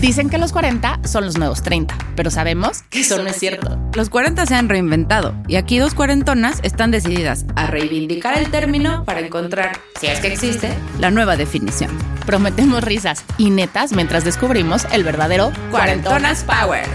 Dicen que los 40 son los nuevos 30, pero sabemos que eso no es cierto. Los 40 se han reinventado y aquí dos cuarentonas están decididas a reivindicar el término para encontrar, si es que existe, la nueva definición. Prometemos risas y netas mientras descubrimos el verdadero Cuarentonas Power.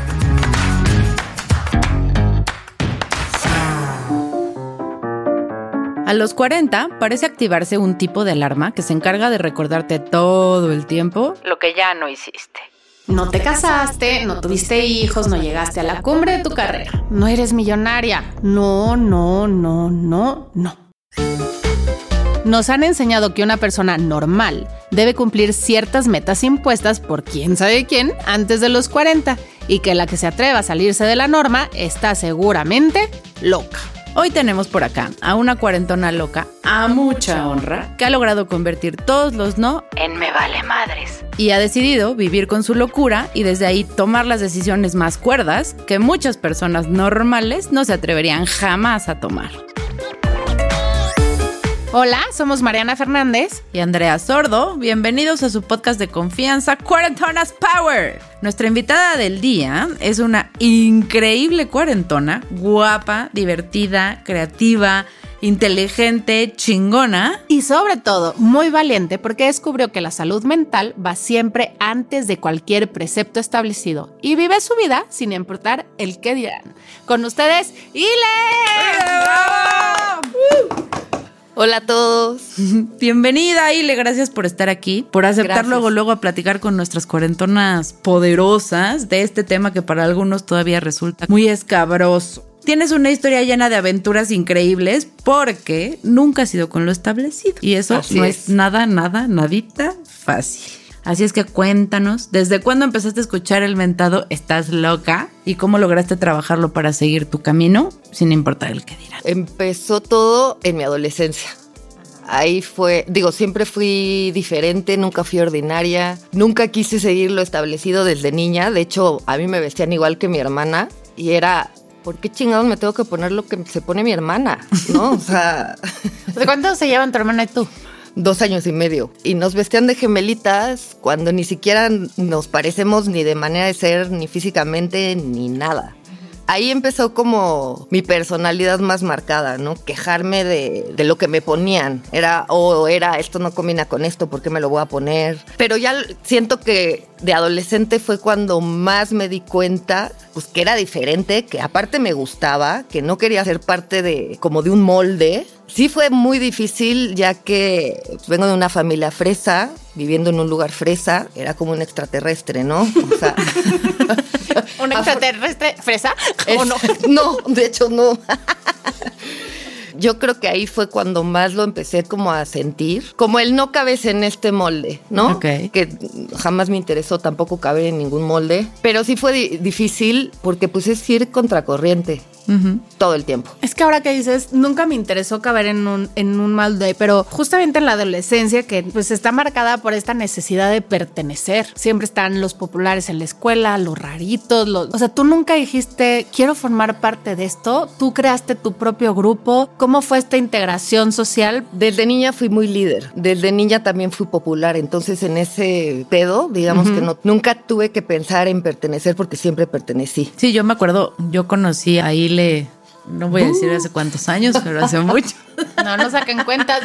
A los 40 parece activarse un tipo de alarma que se encarga de recordarte todo el tiempo lo que ya no hiciste. No te casaste, no tuviste hijos, no llegaste a la cumbre de tu carrera. No eres millonaria. No, no, no, no, no. Nos han enseñado que una persona normal debe cumplir ciertas metas impuestas por quién sabe quién antes de los 40 y que la que se atreva a salirse de la norma está seguramente loca. Hoy tenemos por acá a una cuarentona loca, a mucha honra, que ha logrado convertir todos los no en me vale madres. Y ha decidido vivir con su locura y desde ahí tomar las decisiones más cuerdas que muchas personas normales no se atreverían jamás a tomar. Hola, somos Mariana Fernández y Andrea Sordo. Bienvenidos a su podcast de confianza, Cuarentonas Power. Nuestra invitada del día es una increíble cuarentona, guapa, divertida, creativa, inteligente, chingona. Y sobre todo, muy valiente porque descubrió que la salud mental va siempre antes de cualquier precepto establecido y vive su vida sin importar el que dirán. Con ustedes, Ile. Hola a todos. Bienvenida, Ile. Gracias por estar aquí, por aceptar luego, luego a platicar con nuestras cuarentonas poderosas de este tema que para algunos todavía resulta muy escabroso. Tienes una historia llena de aventuras increíbles porque nunca has sido con lo establecido. Y eso no es. es nada, nada, nadita fácil. Así es que cuéntanos, ¿desde cuándo empezaste a escuchar el mentado Estás loca? ¿Y cómo lograste trabajarlo para seguir tu camino sin importar el que dirán? Empezó todo en mi adolescencia. Ahí fue, digo, siempre fui diferente, nunca fui ordinaria, nunca quise seguir lo establecido desde niña. De hecho, a mí me vestían igual que mi hermana y era ¿por qué chingados me tengo que poner lo que se pone mi hermana? ¿No? O sea. ¿De cuánto se llevan tu hermana y tú? Dos años y medio. Y nos vestían de gemelitas cuando ni siquiera nos parecemos ni de manera de ser, ni físicamente, ni nada. Ahí empezó como mi personalidad más marcada, ¿no? Quejarme de, de lo que me ponían. Era, o oh, era, esto no combina con esto, ¿por qué me lo voy a poner? Pero ya siento que de adolescente fue cuando más me di cuenta, pues que era diferente, que aparte me gustaba, que no quería ser parte de, como de un molde, Sí fue muy difícil ya que vengo de una familia fresa, viviendo en un lugar fresa, era como un extraterrestre, ¿no? O sea, ¿Un extraterrestre fresa? ¿O no? No, de hecho no. Yo creo que ahí fue cuando más lo empecé como a sentir, como el no cabes en este molde, ¿no? Que jamás me interesó tampoco caber en ningún molde, pero sí fue difícil porque pues es ir contracorriente todo el tiempo. Es que ahora que dices, nunca me interesó caber en un, en un mal day, pero justamente en la adolescencia que pues está marcada por esta necesidad de pertenecer. Siempre están los populares en la escuela, los raritos, los... O sea, tú nunca dijiste, quiero formar parte de esto, tú creaste tu propio grupo. ¿Cómo fue esta integración social? Desde niña fui muy líder, desde niña también fui popular, entonces en ese pedo, digamos que no, nunca tuve que pensar en pertenecer porque siempre pertenecí. Sí, yo me acuerdo, yo conocí a no voy a decir hace cuántos años, pero hace mucho. No, no saquen cuentas.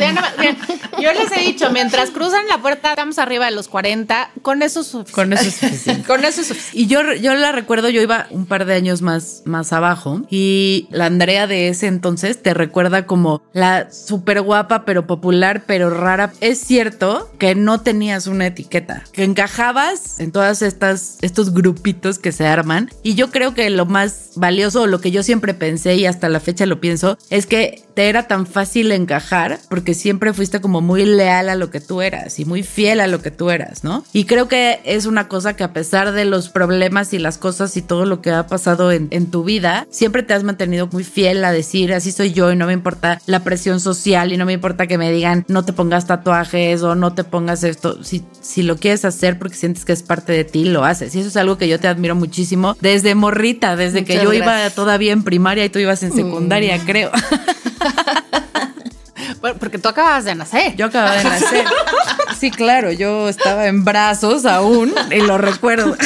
Yo les he dicho, mientras cruzan la puerta, estamos arriba de los 40, con eso es suficiente. Con eso es suficiente. con eso es suficiente. Y yo, yo la recuerdo, yo iba un par de años más, más abajo y la Andrea de ese entonces te recuerda como la súper guapa, pero popular, pero rara. Es cierto que no tenías una etiqueta, que encajabas en todas estas, estos grupitos que se arman. Y yo creo que lo más valioso, lo que yo siempre pensé y hasta la fecha lo pienso, es que te era tan fácil encajar porque siempre fuiste como muy leal a lo que tú eras y muy fiel a lo que tú eras, ¿no? Y creo que es una cosa que a pesar de los problemas y las cosas y todo lo que ha pasado en, tu vida, siempre te has mantenido muy fiel a decir así soy yo y no me importa la presión social y no me importa que me digan no te pongas tatuajes o no te pongas esto. Si, si lo quieres hacer porque sientes que es parte de ti, lo haces. Y eso es algo que yo te admiro muchísimo desde morrita, desde que yo iba todavía en primaria y tú ibas en secundaria, mm. creo. porque tú acabas de nacer. Yo acababa de nacer. Sí, claro, yo estaba en brazos aún y lo recuerdo.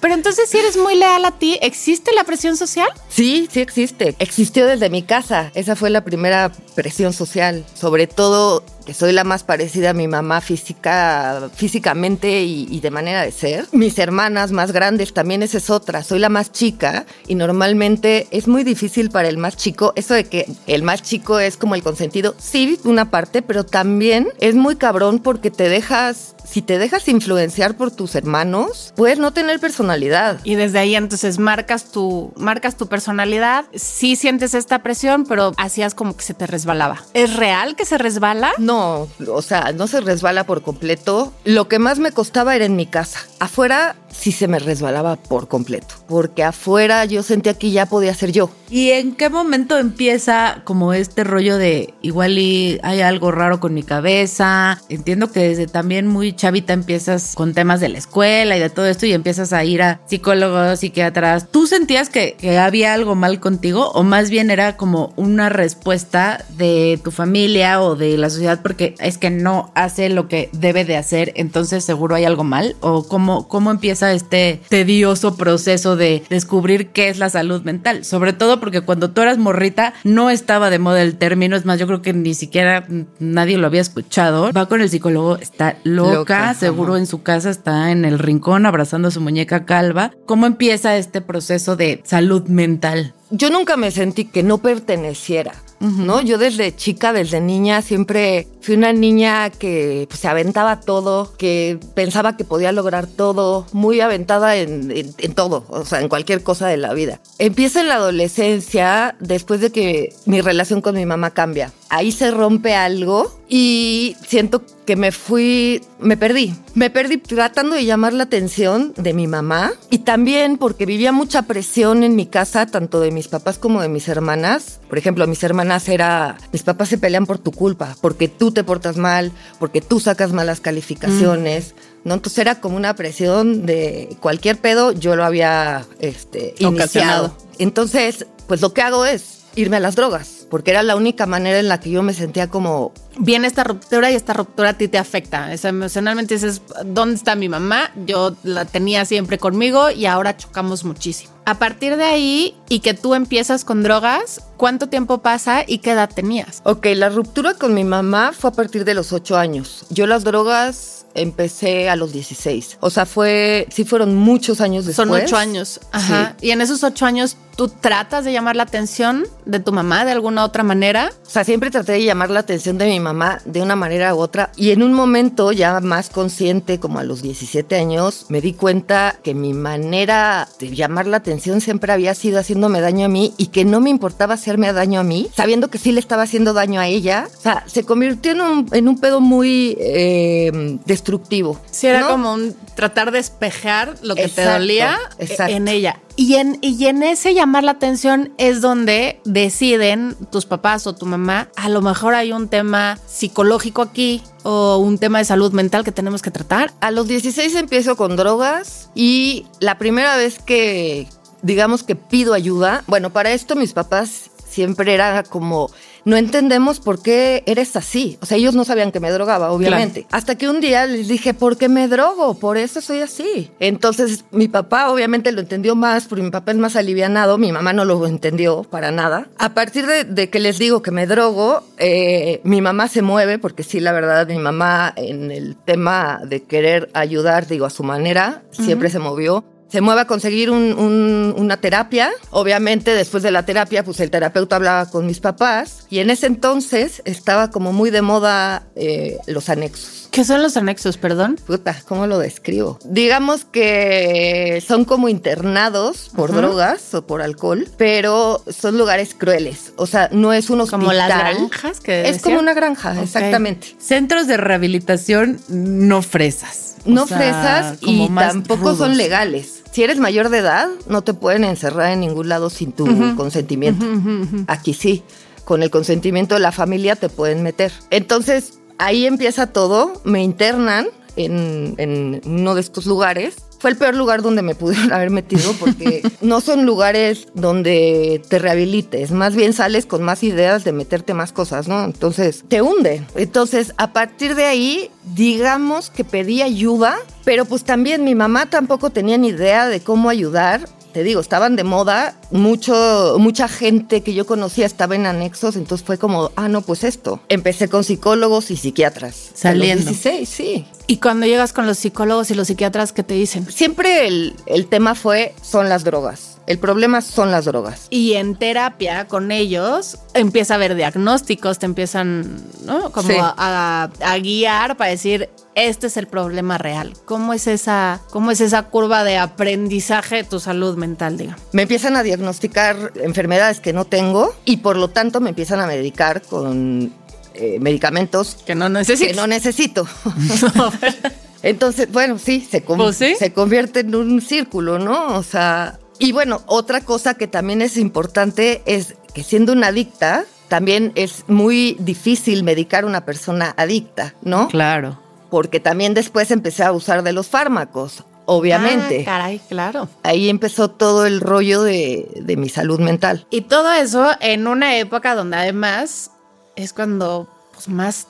Pero entonces, si eres muy leal a ti, ¿existe la presión social? Sí, sí existe. Existió desde mi casa. Esa fue la primera presión social. Sobre todo que soy la más parecida a mi mamá física, físicamente y, de manera de ser. Mis hermanas más grandes también esa es otra. Soy la más chica y normalmente es muy difícil para el más chico. Eso de que el más chico es como el consentido, sí, una parte, pero también es muy cabrón porque te dejas si te dejas influenciar por tus hermanos, puedes no tener personalidad. Y desde ahí entonces marcas tu, marcas tu personalidad. Sí sientes esta presión, pero hacías como que se te resbalaba. ¿Es real que se resbala? No, o sea, no se resbala por completo. Lo que más me costaba era en mi casa. Afuera sí se me resbalaba por completo, porque afuera yo sentía que ya podía ser yo. ¿Y en qué momento empieza como este rollo de igual y hay algo raro con mi cabeza? Entiendo que desde también muy chavita empiezas con temas de la escuela y de todo esto y empiezas a ir a psicólogos, psiquiatras. ¿Tú sentías que, que había algo mal contigo o más bien era como una respuesta de tu familia o de la sociedad porque es que no hace lo que debe de hacer, entonces seguro hay algo mal? ¿O cómo, cómo empieza este tedioso proceso de descubrir qué es la salud mental? Sobre todo porque cuando tú eras morrita no estaba de moda el término, es más, yo creo que ni siquiera nadie lo había escuchado. Va con el psicólogo, está loca, seguro en su casa está en el rincón abrazando a su muñeca calva. ¿Cómo empieza este proceso de salud mental? Yo nunca me sentí que no perteneciera. ¿No? Yo desde chica, desde niña, siempre fui una niña que pues, se aventaba todo, que pensaba que podía lograr todo, muy aventada en, en, todo, o sea, en cualquier cosa de la vida. Empieza en la adolescencia, después de que mi relación con mi mamá cambia. Ahí se rompe algo y siento que me fui, me perdí. Me perdí tratando de llamar la atención de mi mamá y también porque vivía mucha presión en mi casa, tanto de mis papás como de mis hermanas. Por ejemplo, mis hermanas era, mis papás se pelean por tu culpa, porque tú te portas mal, porque tú sacas malas calificaciones. ¿no? Entonces era como una presión de cualquier pedo, yo lo había este, iniciado. Entonces, pues lo que hago es irme a las drogas porque era la única manera en la que yo me sentía como... Viene esta ruptura y esta ruptura a ti te afecta. emocionalmente dices, ¿dónde está mi mamá? Yo la tenía siempre conmigo y ahora chocamos muchísimo. A partir de ahí y que tú empiezas con drogas, ¿cuánto tiempo pasa y qué edad tenías? Ok, la ruptura con mi mamá fue a partir de los ocho años. Yo las drogas empecé a los 16. O sea, fue, sí fueron muchos años después. Son ocho años. Ajá. Y en esos ocho años, ¿tú tratas de llamar la atención de tu mamá de alguna otra manera? O sea, siempre traté de llamar la atención de mi mamá de una manera u otra. Y en un momento ya más consciente, como a los 17 años, me di cuenta que mi manera de llamar la atención siempre había sido haciéndome daño a mí y que no me importaba hacerme daño a mí, sabiendo que sí le estaba haciendo daño a ella. O sea, se convirtió en un, en un pedo muy eh, destructivo. Sí, era como un tratar de espejar lo que te dolía en ella. Y en, y en ese llamar la atención es donde deciden tus papás o tu mamá, a lo mejor hay un tema psicológico aquí o un tema de salud mental que tenemos que tratar. A los 16 empiezo con drogas y la primera vez que, digamos que pido ayuda, bueno, para esto mis papás siempre era como no entendemos por qué eres así. O sea, ellos no sabían que me drogaba, obviamente. Hasta que un día les dije, ¿por qué me drogo? Por eso soy así. Entonces, mi papá obviamente lo entendió más, porque mi papá es más alivianado, mi mamá no lo entendió para nada. A partir de, que les digo que me drogo, eh, mi mamá se mueve, porque sí, la verdad, mi mamá en el tema de querer ayudar, digo, a su manera, siempre se movió se mueve a conseguir una terapia. Obviamente, después de la terapia, pues el terapeuta hablaba con mis papás y en ese entonces estaba como muy de moda eh, los anexos. ¿Qué son los anexos, perdón? Puta, ¿cómo lo describo? Digamos que son como internados por drogas o por alcohol, pero son lugares crueles. O sea, no es un hospital. Como las granjas que Es como una granja, exactamente. Centros de rehabilitación no fresas. No fresas y tampoco son legales si eres mayor de edad, no te pueden encerrar en ningún lado sin tu consentimiento. Aquí sí, con el consentimiento de la familia te pueden meter. Entonces, ahí empieza todo, me internan en, uno de estos lugares fue el peor lugar donde me pudieron haber metido porque no son lugares donde te rehabilites, más bien sales con más ideas de meterte más cosas, ¿no? Entonces te hunde. Entonces a partir de ahí, digamos que pedí ayuda, pero pues también mi mamá tampoco tenía ni idea de cómo ayudar te digo, estaban de moda, mucho, mucha gente que yo conocía estaba en anexos, entonces fue como, ah, no, pues esto. Empecé con psicólogos y psiquiatras. Saliendo. A los 16, sí. Y cuando llegas con los psicólogos y los psiquiatras, ¿qué te dicen? Siempre el, el tema fue, son las drogas. El problema son las drogas. Y en terapia con ellos empieza a haber diagnósticos, te empiezan, ¿no? Como Sí. a, a guiar para decir, este es el problema real. ¿Cómo es esa, cómo es esa curva de aprendizaje de tu salud mental, digamos? Me empiezan a diagnosticar enfermedades que no tengo y por lo tanto me empiezan a medicar con eh, medicamentos Que no que necesitas. no necesito. Entonces, bueno, sí se, Pues sí. se convierte en un círculo, ¿no? O sea, y bueno, otra cosa que también es importante es que siendo una adicta, también es muy difícil medicar a una persona adicta, ¿no? Claro. Porque también después empecé a abusar de los fármacos, obviamente. Ah, caray, claro. Ahí empezó todo el rollo de, de mi salud mental. Y todo eso en una época donde además es cuando pues, más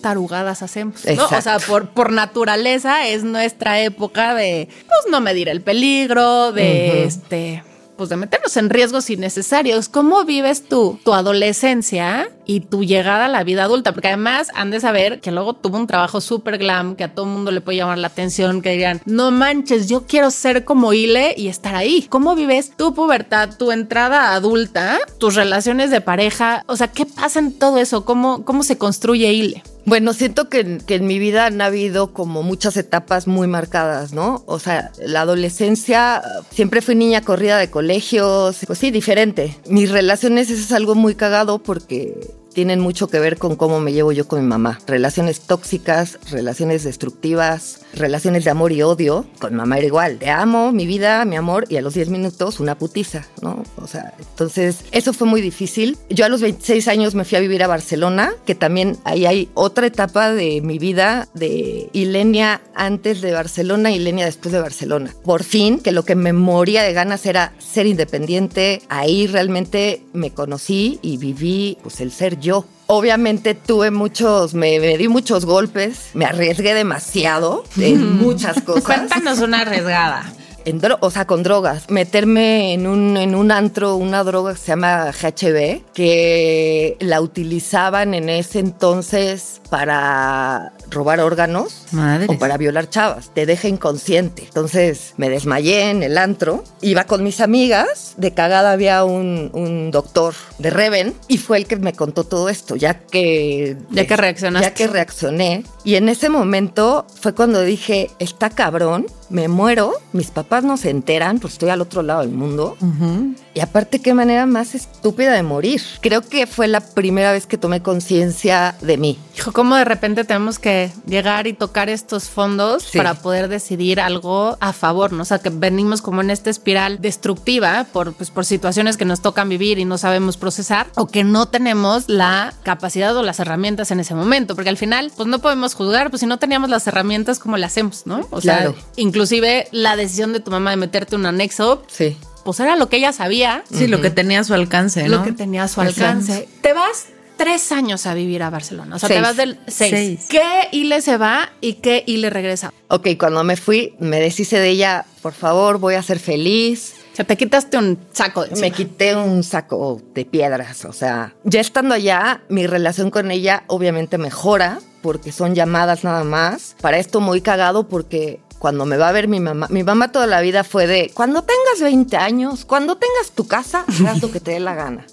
tarugadas hacemos. O sea, por, por naturaleza es nuestra época de, pues, no medir el peligro, de, este, pues, de meternos en riesgos innecesarios. ¿Cómo vives tú tu adolescencia y tu llegada a la vida adulta? Porque además han de saber que luego tuvo un trabajo súper glam, que a todo el mundo le puede llamar la atención, que digan, no manches, yo quiero ser como Ile y estar ahí. ¿Cómo vives tu pubertad, tu entrada adulta, tus relaciones de pareja? O sea, ¿qué pasa en todo eso? ¿Cómo, cómo se construye Ile? Bueno, siento que, que en mi vida han habido como muchas etapas muy marcadas, ¿no? O sea, la adolescencia, siempre fui niña corrida de colegios, pues sí, diferente. Mis relaciones, es algo muy cagado porque tienen mucho que ver con cómo me llevo yo con mi mamá. Relaciones tóxicas, relaciones destructivas, relaciones de amor y odio. Con mamá era igual. Te amo, mi vida, mi amor, y a los 10 minutos una putiza, ¿no? O sea, entonces eso fue muy difícil. Yo a los 26 años me fui a vivir a Barcelona, que también ahí hay otra etapa de mi vida de Ilenia antes de Barcelona y Ilenia después de Barcelona. Por fin, que lo que me moría de ganas era ser independiente. Ahí realmente me conocí y viví pues el ser yo. Obviamente tuve muchos, me, me di muchos golpes, me arriesgué demasiado en muchas cosas. Cuéntanos una arriesgada. En o sea, con drogas. Meterme en un, en un antro, una droga que se llama GHB, que la utilizaban en ese entonces para robar órganos Madre. o para violar chavas. Te deja inconsciente. Entonces me desmayé en el antro. Iba con mis amigas. De cagada había un, un doctor de Reven y fue el que me contó todo esto, ya que... Ya que reaccionaste. Ya que reaccioné. Y en ese momento fue cuando dije, está cabrón, me muero, mis papás no se enteran, pues estoy al otro lado del mundo. Ujú. Y aparte, qué manera más estúpida de morir. Creo que fue la primera vez que tomé conciencia de mí. Hijo, ¿cómo de repente tenemos que llegar y tocar estos fondos Sí. para poder decidir algo a favor, ¿no? O sea, que venimos como en esta espiral destructiva por, pues, por situaciones que nos tocan vivir y no sabemos procesar o que no tenemos la capacidad o las herramientas en ese momento, porque al final, pues no podemos juzgar, pues si no teníamos las herramientas, ¿cómo le hacemos, no? O sea, Claro. inclusive la decisión de tu mamá de meterte un anexo, Sí. pues era lo que ella sabía, Sí, lo que tenía a su alcance, ¿no? lo que tenía a su Exacto. alcance. Te vas tres años a vivir a Barcelona. O sea, te Seis. vas del seis. Seis. ¿Qué Ile se va y qué Ile regresa? Ok, cuando me fui, me deshice de ella, por favor, voy a ser feliz. O sea, te quitaste un saco de Me quité un saco de piedras, o sea, ya estando allá, mi relación con ella obviamente mejora porque son llamadas nada más. Para esto muy cagado porque cuando me va a ver mi mamá, mi mamá toda la vida fue de, cuando tengas 20 años, cuando tengas tu casa, haz lo que te dé la gana.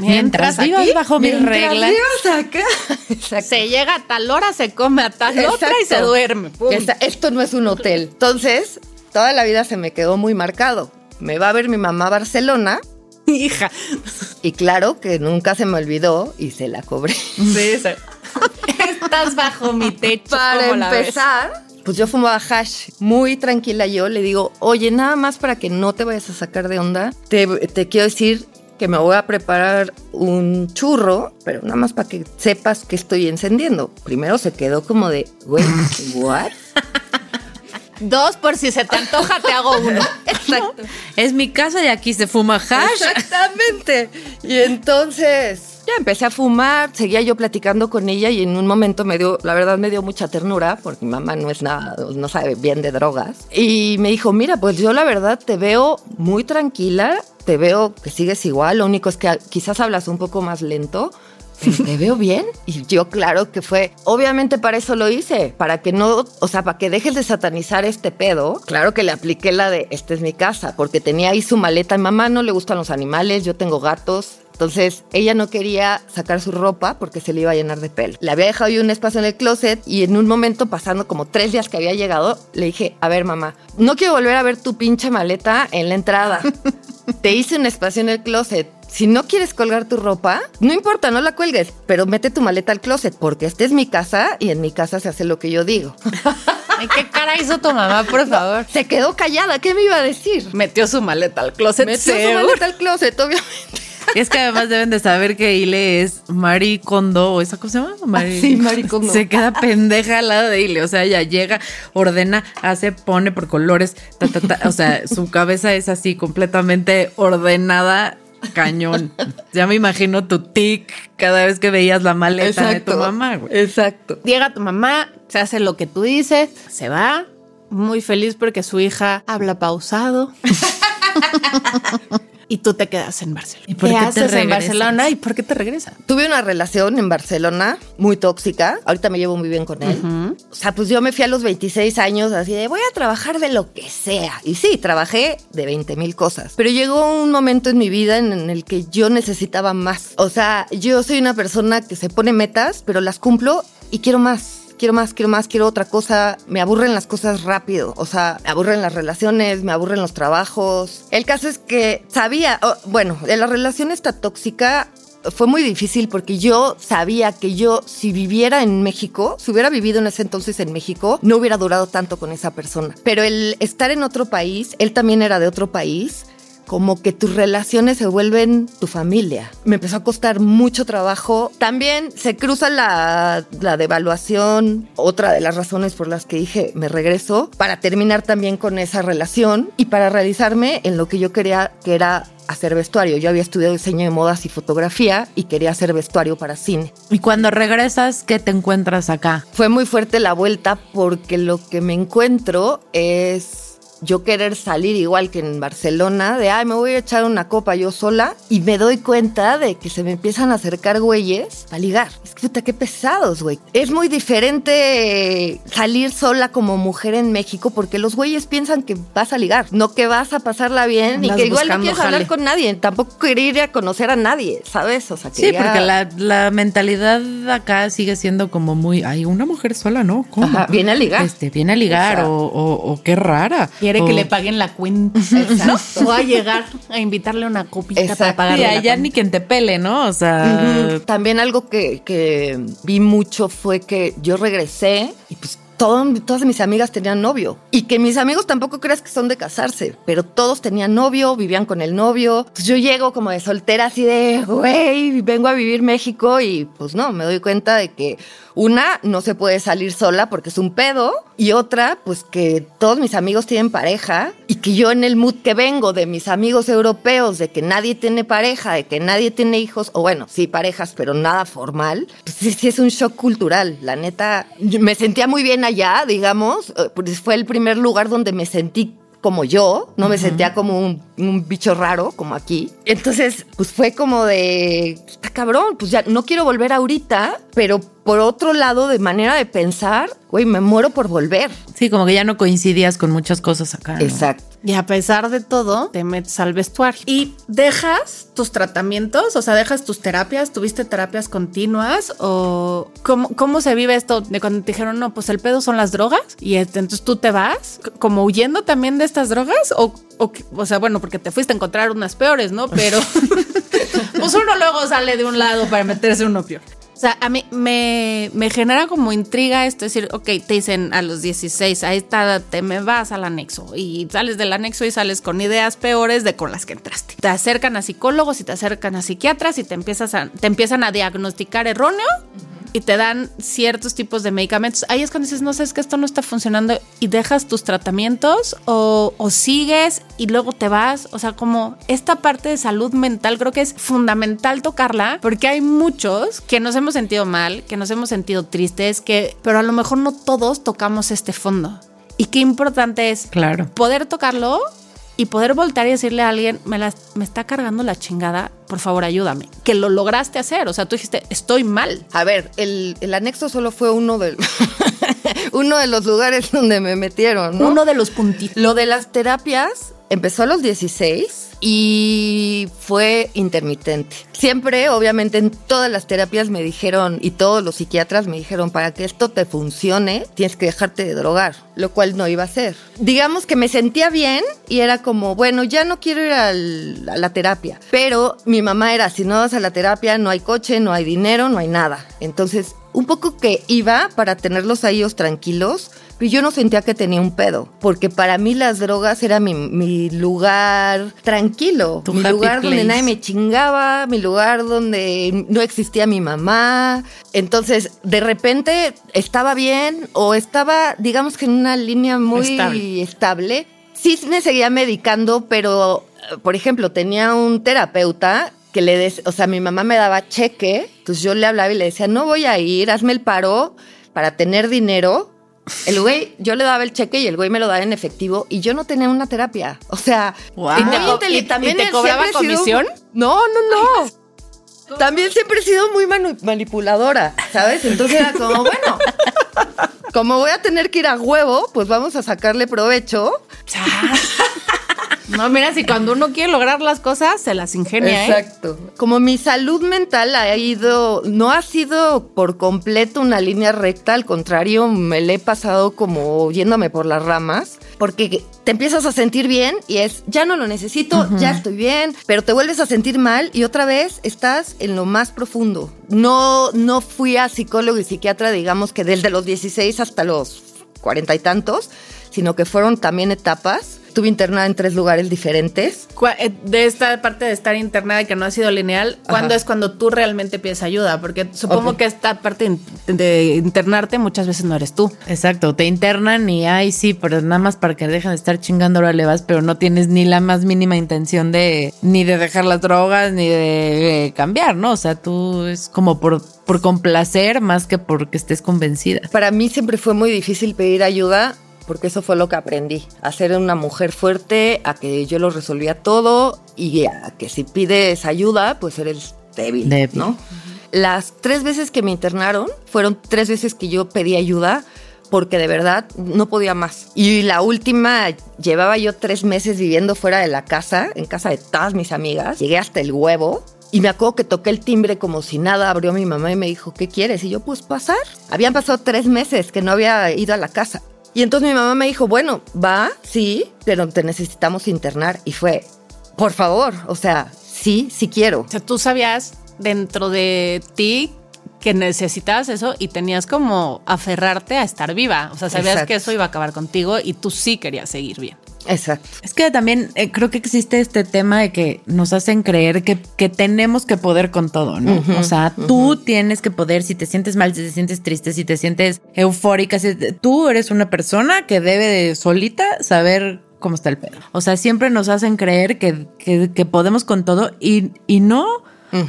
Mientras aquí, vivas bajo mis Mientras reglas. vivas acá. Exacto. Se llega a tal hora, se come a tal otra y se Exacto. duerme. Esta- esto no es un hotel. Entonces, toda la vida se me quedó muy marcado. Me va a ver mi mamá a Barcelona Hija. y claro que nunca se me olvidó y se la cobré. Sí, sí. Estás bajo mi techo. Para empezar, pues yo fumaba hash muy tranquila yo. Le digo, oye, nada más para que no te vayas a sacar de onda, te, te quiero decir que me voy a preparar un churro, pero nada más para que sepas que estoy encendiendo. Primero se quedó como de, güey, ¿what? Dos por si se te antoja, te hago uno. Exacto. Es mi casa y aquí se fuma hash. Exactamente. Y entonces ya empecé a fumar, seguía yo platicando con ella y en un momento me dio, la verdad me dio mucha ternura porque mi mamá no es nada, no sabe bien de drogas. Y me dijo, mira, pues yo la verdad te veo muy tranquila, te veo que sigues igual, lo único es que quizás hablas un poco más lento. ¿Te veo bien? Y yo, claro que fue. Obviamente para eso lo hice, para que no, o sea, para que dejes de satanizar este pedo. Claro que le apliqué la de, esta es mi casa, porque tenía ahí su maleta. Mi mamá no le gustan los animales, yo tengo gatos, entonces ella no quería sacar su ropa porque se le iba a llenar de pelo. Le había dejado yo un espacio en el closet y en un momento, pasando como tres días que había llegado, le dije, a ver mamá, no quiero volver a ver tu pinche maleta en la entrada. Te hice un espacio en el closet. Si no quieres colgar tu ropa, no importa, no la cuelgues, pero mete tu maleta al closet porque esta es mi casa y en mi casa se hace lo que yo digo. Ay, ¿qué cara hizo tu mamá, por favor? Se quedó callada, ¿qué me iba a decir? Metió su maleta al closet. Metió su maleta al closet, obviamente. Es que además deben de saber que Ile es Mari Kondo, o esa cosa se llama? Mari, sí, Mari Kondo. Se queda pendeja al lado de Ile. O sea, ella llega, ordena, hace, pone por colores. Ta, ta, ta. O sea, su cabeza es así completamente ordenada. Cañón. Ya me imagino tu tic cada vez que veías la maleta de tu mamá, güey. Exacto. Llega tu mamá, se hace lo que tú dices, se va, muy feliz porque su hija habla pausado. y tú te quedas en Barcelona. ¿Y por ¿Qué, qué te haces en regresas? Barcelona y por qué te regresas? Tuve una relación en Barcelona muy tóxica. Ahorita me llevo muy bien con él. O sea, pues yo me fui a los 26 años así de voy a trabajar de lo que sea. Y sí, trabajé de 20 mil cosas. Pero llegó un momento en mi vida en, en el que yo necesitaba más. O sea, yo soy una persona que se pone metas, pero las cumplo y quiero más quiero más, quiero más, quiero otra cosa. Me aburren las cosas rápido. O sea, me aburren las relaciones, me aburren los trabajos. El caso es que sabía, oh, bueno, la relación esta tóxica fue muy difícil porque yo sabía que yo, si viviera en México, si hubiera vivido en ese entonces en México, no hubiera durado tanto con esa persona. Pero el estar en otro país, él también era de otro país, como que tus relaciones se vuelven tu familia. Me empezó a costar mucho trabajo. También se cruza la, la devaluación, otra de las razones por las que dije me regreso, para terminar también con esa relación y para realizarme en lo que yo quería, que era hacer vestuario. Yo había estudiado diseño de modas y fotografía y quería hacer vestuario para cine. Y cuando regresas, ¿qué te encuentras acá? Fue muy fuerte la vuelta porque lo que me encuentro es yo querer salir igual que en Barcelona, de, ay, me voy a echar una copa yo sola, y me doy cuenta de que se me empiezan a acercar güeyes para ligar. Es que, puta, qué pesados, güey. Es muy diferente salir sola como mujer en México porque los güeyes piensan que vas a ligar, no que vas a pasarla bien Andas y que igual no quieres jale. hablar con nadie, tampoco querer ir a conocer a nadie, ¿sabes? O sea, Sí, quería- porque la, la mentalidad acá sigue siendo como muy, ay, una mujer sola, ¿no? ¿Cómo? Ajá, viene a ligar. Este, viene a ligar o, o- o qué rara. Quiere que le paguen la cuenta. Exacto. O a llegar a invitarle una copita para Exacto. pagarle Sí, la ya cuenta. ni quien te pele, ¿no? O sea. También algo que, que vi mucho fue que yo regresé y pues todo- todas mis amigas tenían novio. Y que mis amigos tampoco creas que son de casarse, pero todos tenían novio, vivían con el novio. Pues yo llego como de soltera así de, güey, vengo a vivir México y pues no, me doy cuenta de que una, no se puede salir sola porque es un pedo. Y otra, pues que todos mis amigos tienen pareja y que yo en el mood que vengo de mis amigos europeos, de que nadie tiene pareja, de que nadie tiene hijos, o bueno, sí parejas, pero nada formal, pues sí, sí es un shock cultural. La neta, me sentía muy bien allá, digamos, eh, pues fue el primer lugar donde me sentí como yo, no me sentía como un, un bicho raro, como aquí. Entonces, pues fue como de, está cabrón, pues ya no quiero volver ahorita, pero por otro lado, de manera de pensar, güey, me muero por volver. sí, como que ya no coincidías con muchas cosas acá. ¿no? Exacto. Y a pesar de todo, te metes al vestuario. Y dejas tus tratamientos, o sea, dejas tus terapias, tuviste terapias continuas o cómo, cómo se vive esto de cuando te dijeron, no, pues el pedo son las drogas y este, entonces tú te vas como huyendo también de estas drogas o, o, que- o sea, bueno, porque te fuiste a encontrar unas peores, ¿no? Pero pues uno luego sale de un lado para meterse uno peor. Sea, a mí me, me genera como intriga esto, es decir, ok, te dicen a los 16, ahí está, te me vas al anexo y sales del anexo y sales con ideas peores de con las que entraste. Te acercan a psicólogos y te acercan a psiquiatras y te, empiezas a, te empiezan a diagnosticar erróneo y te dan ciertos tipos de medicamentos. Ahí es cuando dices, no sé, es que esto no está funcionando y dejas tus tratamientos o, o sigues y luego te vas. O sea, como esta parte de salud mental creo que es fundamental tocarla porque hay muchos que nos hemos sentido mal, que nos hemos sentido tristes, que, pero a lo mejor no todos tocamos este fondo. Y qué importante es Claro. poder tocarlo y poder voltar y decirle a alguien, me, la- me está cargando la chingada, por favor ayúdame. Que lo lograste hacer, o sea, tú dijiste, estoy mal. A ver, el, el anexo solo fue uno de, uno de los lugares donde me metieron, ¿no? Uno de los puntitos. Lo de las terapias empezó a los 16 y fue intermitente. Siempre, obviamente, en todas las terapias me dijeron, y todos los psiquiatras me dijeron, para que esto te funcione, tienes que dejarte de drogar, lo cual no iba a ser. Digamos que me sentía bien y era como, bueno, ya no quiero ir a la terapia. Pero mi mamá era, si no vas a la terapia, no hay coche, no hay dinero, no hay nada. Entonces, un poco que iba para tenerlos a ellos tranquilos, pero yo no sentía que tenía un pedo, porque para mí las drogas era mi, mi lugar tranquilo, Tu mi lugar donde nadie me chingaba, mi lugar donde no existía mi mamá. Entonces, de repente estaba bien o estaba, digamos que en una línea muy Estable. estable. Sí me seguía medicando, pero, por ejemplo, tenía un terapeuta que le des, o sea, mi mamá me daba cheque, entonces yo le hablaba y le decía, no voy a ir, hazme el paro para tener dinero. El güey, yo le daba el cheque y el güey me lo daba en efectivo y yo no tenía una terapia. O sea, ¿Y te y- también te cobraba sido- comisión? No, no, no. También siempre he sido muy manipuladora, ¿sabes? Entonces era como, bueno, como voy a tener que ir a huevo, pues vamos a sacarle provecho. No, mira, si cuando uno quiere lograr las cosas, se las ingenia, ¿eh? Exacto. Como mi salud mental ha ido, no ha sido por completo una línea recta, al contrario, me le he pasado como yéndome por las ramas, porque te empiezas a sentir bien y es, ya no lo necesito, ya estoy bien, pero te vuelves a sentir mal y otra vez estás en lo más profundo. No, no fui a psicólogo y psiquiatra, digamos que desde los 16 hasta los cuarenta y tantos, sino que fueron también etapas. Estuve internada en tres lugares diferentes. Eh, De esta parte de estar internada y que no ha sido lineal, ¿cuándo Ajá. es cuando tú realmente pides ayuda? Porque supongo Ok. que esta parte in- de internarte muchas veces no eres tú. Exacto, te internan y ay sí, pero nada más para que dejen de estar chingando ahora le vas, pero no tienes ni la más mínima intención de ni de dejar las drogas ni de, cambiar, ¿no? O sea, tú es como por por complacer más que porque estés convencida. Para mí siempre fue muy difícil pedir ayuda porque eso fue lo que aprendí, a ser una mujer fuerte, a que yo lo resolvía todo y a que si pides ayuda, pues eres débil, Débil. ¿no? Las tres veces que me internaron fueron tres veces que yo pedí ayuda porque de verdad no podía más. Y la última, llevaba yo tres meses viviendo fuera de la casa, en casa de todas mis amigas. Llegué hasta el huevo. Y me acuerdo que toqué el timbre como si nada, abrió mi mamá y me dijo, ¿qué quieres? Y yo, pues pasar. Habían pasado tres meses que no había ido a la casa. Y entonces mi mamá me dijo, bueno, va, sí, pero te necesitamos internar. Y fue, por favor, o sea, sí, sí quiero. O sea, tú sabías dentro de ti que necesitabas eso y tenías como aferrarte a estar viva. O sea, sabías Exacto. que eso iba a acabar contigo y tú sí querías seguir bien. Exacto. Es que también eh, creo que existe este tema de que nos hacen creer que, que tenemos que poder con todo, ¿no? o sea, tú tienes que poder, si te sientes mal, si te sientes triste, si te sientes eufórica, si te- tú eres una persona que debe de solita saber cómo está el pedo. O sea, siempre nos hacen creer que, que, que podemos con todo y, y no.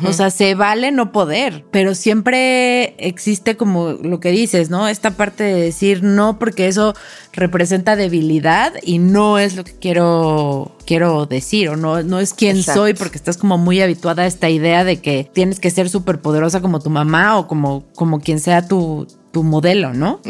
O sea, se vale no poder, pero siempre existe como lo que dices, ¿no? Esta parte de decir no porque eso representa debilidad y no es lo que quiero quiero decir o no no es quien Exacto. soy porque estás como muy habituada a esta idea de que tienes que ser súper poderosa como tu mamá o como como quien sea tu tu modelo, ¿no?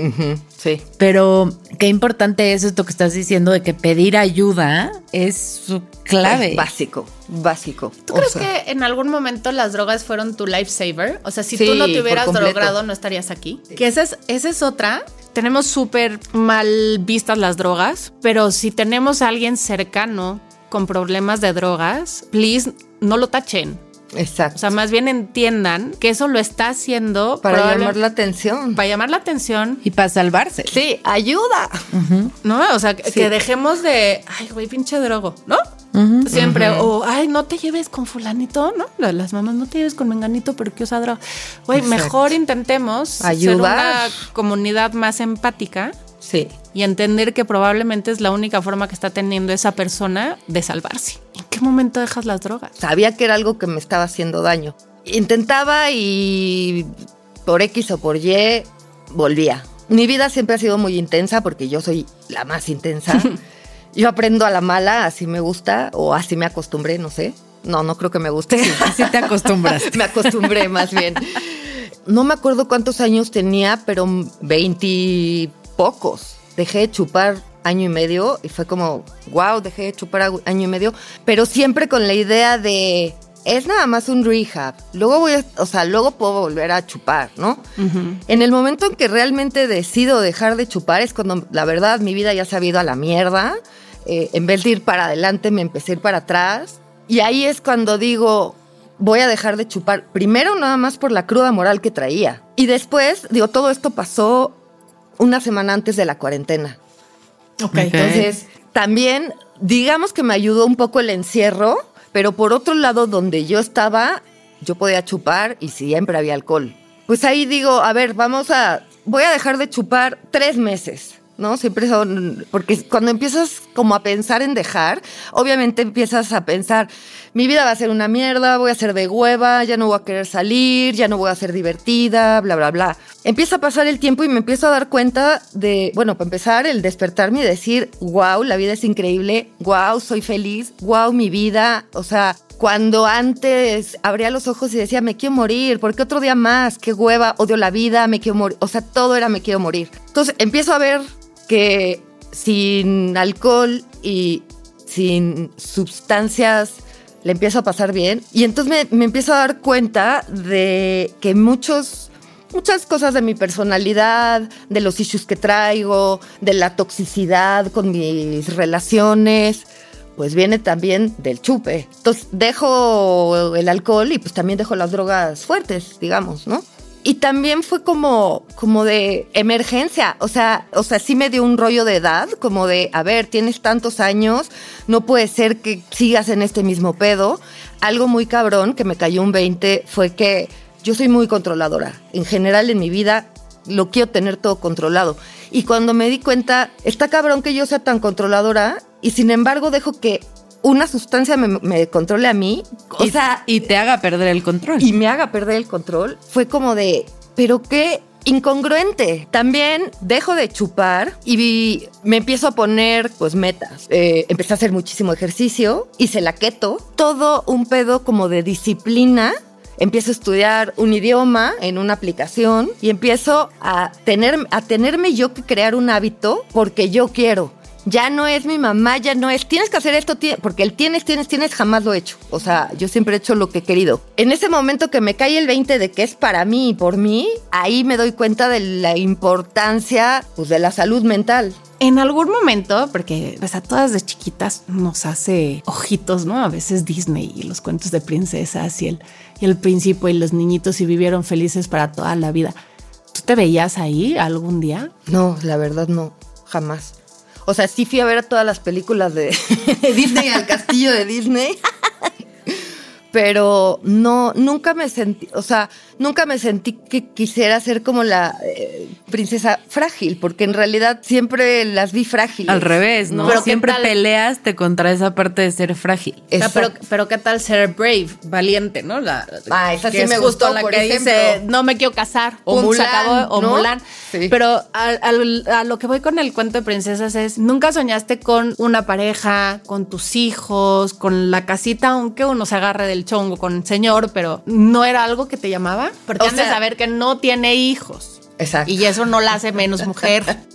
Sí. Pero qué importante es esto que estás diciendo de que pedir ayuda es su clave. Es básico, básico. ¿Tú O crees sea, que en algún momento las drogas fueron tu lifesaver? O sea, si Sí, tú no te hubieras drogado, no estarías aquí. Que esa es, esa es otra. Tenemos súper mal vistas las drogas, pero si tenemos a alguien cercano con problemas de drogas, please, no lo tachen. Exacto. O sea, más bien entiendan que eso lo está haciendo para probable- llamar la atención. para llamar la atención, Y para salvarse. Sí, ayuda. ¿no? O sea, Sí. que dejemos de, ay, güey, pinche drogo, ¿no? Siempre, o, ay, no te lleves con fulanito, ¿no? Las mamás, no te lleves con menganito porque usa droga. Güey, mejor intentemos Ayudar. ser una comunidad más empática Sí. y entender que probablemente es la única forma que está teniendo esa persona de salvarse. ¿En qué momento dejas las drogas? Sabía que era algo que me estaba haciendo daño. Intentaba y por X o por Y volvía. Mi vida siempre ha sido muy intensa porque yo soy la más intensa. yo aprendo a la mala, así me gusta o así me acostumbré, no sé. No, no creo que me guste. Así te acostumbras. me acostumbré más bien. No me acuerdo cuántos años tenía, pero veinte pocos. Dejé de chupar año y medio y fue como, wow, dejé de chupar año y medio, pero siempre con la idea de, es nada más un rehab. Luego voy a, o sea, luego puedo volver a chupar, ¿no? En el momento en que realmente decido dejar de chupar es cuando, la verdad, mi vida ya se ha ido a la mierda. Eh, en vez de ir para adelante, me empecé a ir para atrás. Y ahí es cuando digo, voy a dejar de chupar. Primero nada más por la cruda moral que traía. Y después, digo, todo esto pasó una semana antes de la cuarentena. Ok. Entonces, también, digamos que me ayudó un poco el encierro, pero por otro lado, donde yo estaba, yo podía chupar y siempre había alcohol. Pues ahí digo, a ver, vamos a, voy a dejar de chupar tres meses. ¿No? Siempre son, porque cuando empiezas como a pensar en dejar, obviamente empiezas a pensar, mi vida va a ser una mierda, voy a ser de hueva, ya no voy a querer salir, ya no voy a ser divertida, bla, bla, bla. Empieza a pasar el tiempo y me empiezo a dar cuenta de, bueno, para empezar, el despertarme y decir, wow, la vida es increíble, wow, soy feliz, wow, mi vida, o sea, cuando antes abría los ojos y decía, me quiero morir, ¿por qué otro día más? Qué hueva, odio la vida, me quiero morir. O sea, todo era me quiero morir. Entonces empiezo a ver que sin alcohol y sin sustancias le empiezo a pasar bien. Y entonces me, empiezo a dar cuenta de que muchos muchas cosas de mi personalidad, de los issues que traigo, de la toxicidad con mis relaciones, pues viene también del chupe. Entonces dejo el alcohol y pues también dejo las drogas fuertes, digamos, ¿no? Y también fue como, como de emergencia, o sea, o sea, sí me dio un rollo de edad, como de, a ver, tienes tantos años, no puede ser que sigas en este mismo pedo. Algo muy cabrón que me cayó un 20 fue que yo soy muy controladora. En general en mi vida lo quiero tener todo controlado. Y cuando me di cuenta, está cabrón que yo sea tan controladora y sin embargo dejo que una sustancia me, me controle a mí. O y, sea, y te haga perder el control. y me haga perder el control, fue como de, pero qué incongruente. También dejo de chupar y vi- me empiezo a poner pues metas. Eh, empecé a hacer muchísimo ejercicio, hice la keto, todo un pedo como de disciplina. Empiezo a estudiar un idioma en una aplicación y empiezo a, tener, a tenerme yo que crear un hábito porque yo quiero. Ya no es mi mamá, ya no es, tienes que hacer esto, porque el tienes, tienes, tienes, jamás lo he hecho. O sea, yo siempre he hecho lo que he querido. En ese momento que me cae el 20 de que es para mí y por mí, ahí me doy cuenta de la importancia pues, de la salud mental. En algún momento, porque pues a todas de chiquitas nos hace ojitos, ¿no? A veces Disney y los cuentos de princesas y el, y el príncipe y los niñitos y vivieron felices para toda la vida. ¿Tú te veías ahí algún día? No, la verdad no, jamás. O sea, sí fui a ver todas las películas de, de Disney al castillo de Disney. Pero no, nunca me sentí, o sea, nunca me sentí que quisiera ser como la eh, princesa frágil, porque en realidad siempre las vi frágiles. Al revés, ¿no? Pero ¿qué Siempre tal? peleaste contra esa parte de ser frágil. O sea, pero, pero qué tal ser brave, valiente, ¿no? La, Ah, esa que sí es me justo gustó, la por que ejemplo. dice, no me quiero casar, O pum, se acabó, o ¿no? Mulan. Sí. Pero a, lo que voy con el cuento de princesas es, nunca soñaste con una pareja, con tus hijos, con la casita, aunque uno se agarre del chongo con el señor, pero no era algo que te llamaba. Porque O han de saber que no tiene hijos. Exacto. Y eso no la hace menos mujer.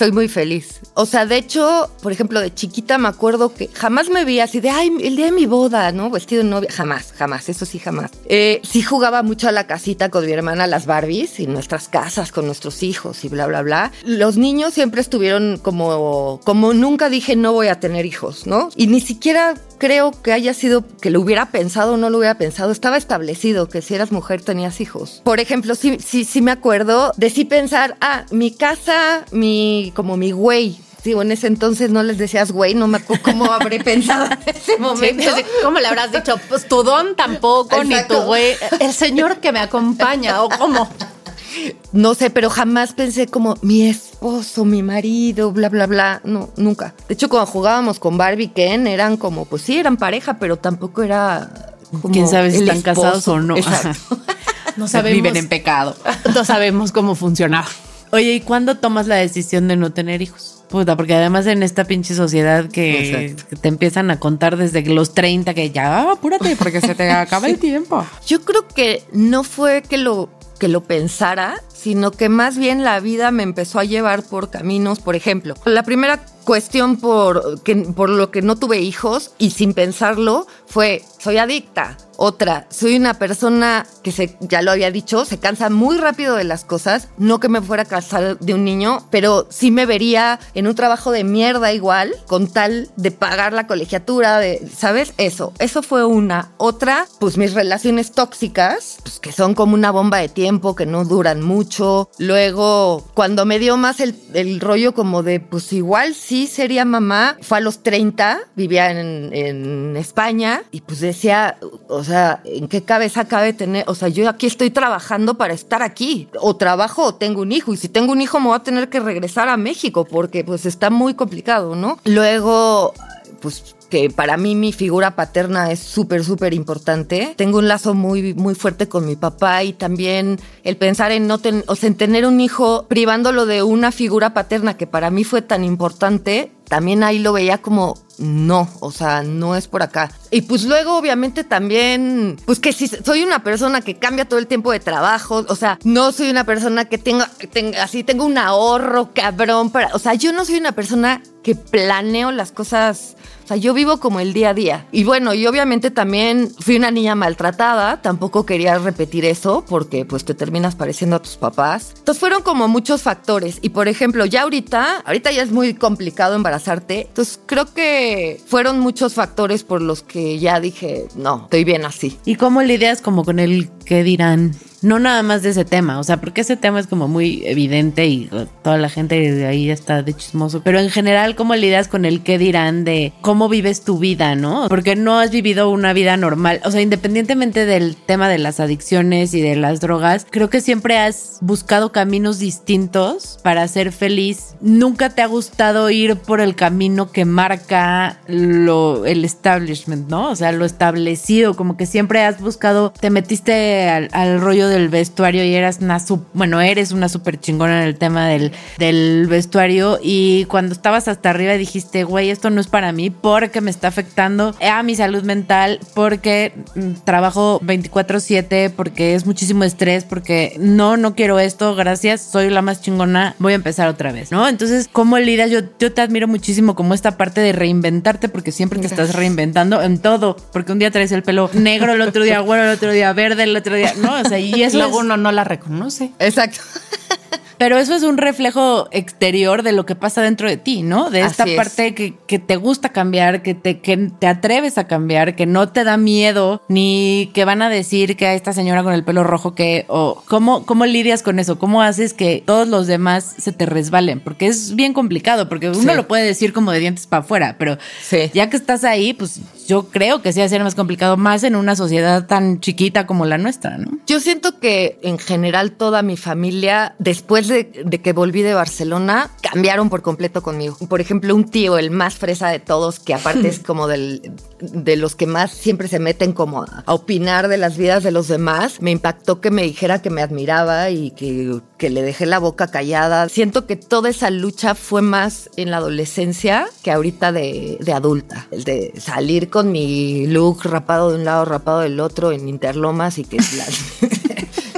Soy muy feliz. O sea, de hecho, por ejemplo, de chiquita me acuerdo que jamás me vi así de, ay, el día de mi boda, ¿no? Vestido de novia. Jamás, jamás, eso sí, jamás. Eh, sí jugaba mucho a la casita con mi hermana, las Barbies, y nuestras casas con nuestros hijos y bla, bla, bla. Los niños siempre estuvieron como, como nunca dije no voy a tener hijos, ¿no? Y ni siquiera creo que haya sido que lo hubiera pensado o no lo hubiera pensado. Estaba establecido que si eras mujer tenías hijos. Por ejemplo, sí, sí, sí me acuerdo de sí pensar, ah, mi casa, mi, como mi güey Digo, en ese entonces no les decías, güey, no me acuerdo cómo habré pensado en ese momento. Sí, ¿Cómo le habrás dicho? Pues tu don tampoco, ni tu güey. El señor que me acompaña, o cómo. No sé, pero jamás pensé como mi esposo, mi marido, bla, bla, bla. No, nunca. De hecho, cuando jugábamos con Barbie Ken, eran como, pues sí, eran pareja, pero tampoco era como. Quién sabe si están esposo. casados o no. No sabemos. Viven en pecado. No sabemos cómo funcionaba. Oye, ¿y cuándo tomas la decisión de no tener hijos? Puta, porque además en esta pinche sociedad que, que te empiezan a contar desde los 30 que ya, apúrate porque se te acaba el tiempo. Yo creo que no fue que lo, que lo pensara, sino que más bien la vida me empezó a llevar por caminos, por ejemplo. La primera cuestión por, que, por lo que no tuve hijos y sin pensarlo fue, soy adicta. Otra, soy una persona que se, ya lo había dicho, se cansa muy rápido de las cosas. No que me fuera a cansar de un niño, pero sí me vería en un trabajo de mierda igual, con tal de pagar la colegiatura, de, ¿sabes? Eso, eso fue una. Otra, pues mis relaciones tóxicas, pues que son como una bomba de tiempo, que no duran mucho. Luego, cuando me dio más el, el rollo como de, pues igual sí sería mamá, fue a los 30, vivía en, en España y pues decía, o sea, ¿en qué cabeza cabe tener? O sea, yo aquí estoy trabajando para estar aquí. O trabajo o tengo un hijo. Y si tengo un hijo me voy a tener que regresar a México porque pues está muy complicado, ¿no? Luego, pues que para mí mi figura paterna es súper, súper importante. Tengo un lazo muy, muy fuerte con mi papá y también el pensar en no ten- o sea, en tener un hijo privándolo de una figura paterna que para mí fue tan importante, también ahí lo veía como no, o sea, no es por acá. Y pues luego obviamente también, pues que si soy una persona que cambia todo el tiempo de trabajo, o sea, no soy una persona que tenga, tenga así, tengo un ahorro cabrón para, o sea, yo no soy una persona que planeo las cosas, o sea, yo vivo como el día a día. Y bueno, y obviamente también fui una niña maltratada, tampoco quería repetir eso porque pues te terminas pareciendo a tus papás. Entonces fueron como muchos factores y por ejemplo, ya ahorita, ahorita ya es muy complicado embarazarte, entonces creo que fueron muchos factores por los que ya dije, no, estoy bien así. ¿Y cómo lidias como con el qué dirán? No nada más de ese tema, o sea, porque ese tema es como muy evidente y toda la gente de ahí está de chismoso, pero en general, ¿cómo lidias con el qué dirán de cómo vives tu vida, no? Porque no has vivido una vida normal, o sea, independientemente del tema de las adicciones y de las drogas, creo que siempre has buscado caminos distintos para ser feliz. Nunca te ha gustado ir por el camino que marca lo, el establishment, ¿no? O sea, lo establecido, como que siempre has buscado, te metiste al, al rollo del vestuario y eras una, bueno, eres una súper chingona en el tema del, del vestuario y cuando estabas hasta arriba dijiste, güey, esto no es para mí porque me está afectando a mi salud mental, porque mm, trabajo 24/7, porque es muchísimo estrés, porque no, no quiero esto, gracias, soy la más chingona, voy a empezar otra vez, ¿no? Entonces, ¿cómo lidias? Yo, yo te admiro muchísimo como esta parte de reinventarte, porque siempre te estás reinventando en todo, porque un día traes el pelo negro, el otro día güero, el otro día verde, el otro día, ¿no? O sea, y eso Luego es- uno no la reconoce. Exacto. pero eso es un reflejo exterior de lo que pasa dentro de ti, ¿no? De esta Así es. parte que, que te gusta cambiar, que te, que te atreves a cambiar, que no te da miedo, ni que van a decir que a esta señora con el pelo rojo que, o cómo, cómo lidias con eso, cómo haces que todos los demás se te resbalen, porque es bien complicado, porque uno Sí. lo puede decir como de dientes para afuera, pero Sí. ya que estás ahí, pues yo creo que sí va a ser más complicado, más en una sociedad tan chiquita como la nuestra, ¿no? Yo siento que en general toda mi familia, después de, de que volví de Barcelona, cambiaron por completo conmigo. Por ejemplo, un tío, el más fresa de todos, que aparte es como del, de los que más siempre se meten como a, a opinar de las vidas de los demás, me impactó que me dijera que me admiraba y que, que le dejé la boca callada. Siento que toda esa lucha fue más en la adolescencia que ahorita de, de adulta. El de salir con mi look rapado de un lado, rapado del otro en Interlomas y que las